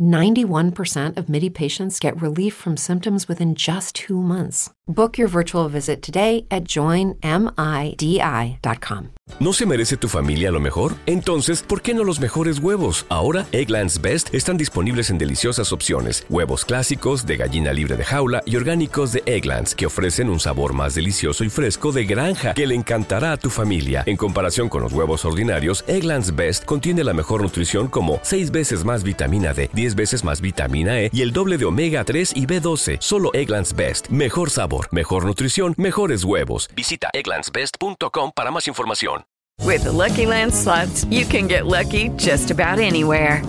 91% of MIDI patients get relief from symptoms within just two months. Book your virtual visit today at joinmidi.com. ¿No se merece tu familia lo mejor? Entonces, ¿por qué no los mejores huevos? Ahora, Egglands Best están disponibles en deliciosas opciones. Huevos clásicos, de gallina libre de jaula y orgánicos de Egglands, que ofrecen un sabor más delicioso y fresco de granja que le encantará a tu familia. En comparación con los huevos ordinarios, Egglands Best contiene la mejor nutrición como 6 veces más vitamina D, 10 veces más vitamina E y el doble de omega 3 y B12. Solo Egglands Best. Mejor sabor, mejor nutrición, mejores huevos. Visita egglandsbest.com para más información. With the Lucky Land slots, you can get lucky just about anywhere.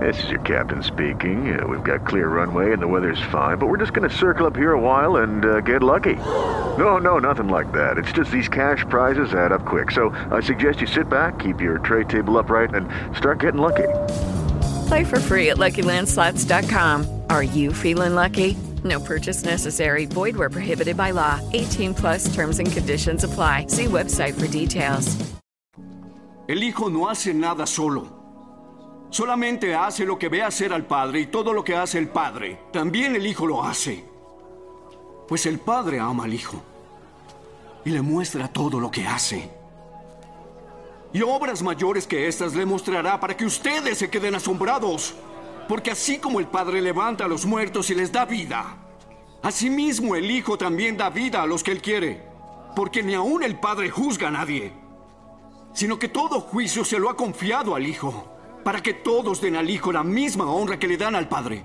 This is your captain speaking. Uh, we've got clear runway and the weather's fine, but we're just going to circle up here a while and uh, get lucky. No, no, nothing like that. It's just these cash prizes add up quick. So I suggest you sit back, keep your tray table upright, and start getting lucky. Play for free at LuckyLandSlots.com. Are you feeling lucky? No purchase necessary. Void where prohibited by law. 18 plus terms and conditions apply. See website for details. El hijo no hace nada solo. Solamente hace lo que ve hacer al padre y todo lo que hace el padre, también el hijo lo hace. Pues el padre ama al hijo y le muestra todo lo que hace. Y obras mayores que estas le mostrará para que ustedes se queden asombrados. Porque así como el Padre levanta a los muertos y les da vida, asimismo el Hijo también da vida a los que Él quiere. Porque ni aún el Padre juzga a nadie, sino que todo juicio se lo ha confiado al Hijo, para que todos den al Hijo la misma honra que le dan al Padre.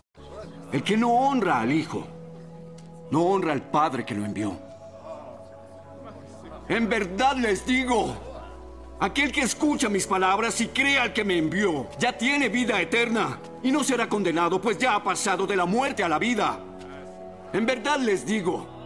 El que no honra al Hijo, no honra al Padre que lo envió. En verdad les digo, aquel que escucha mis palabras y cree al que me envió, ya tiene vida eterna y no será condenado, pues ya ha pasado de la muerte a la vida. En verdad les digo.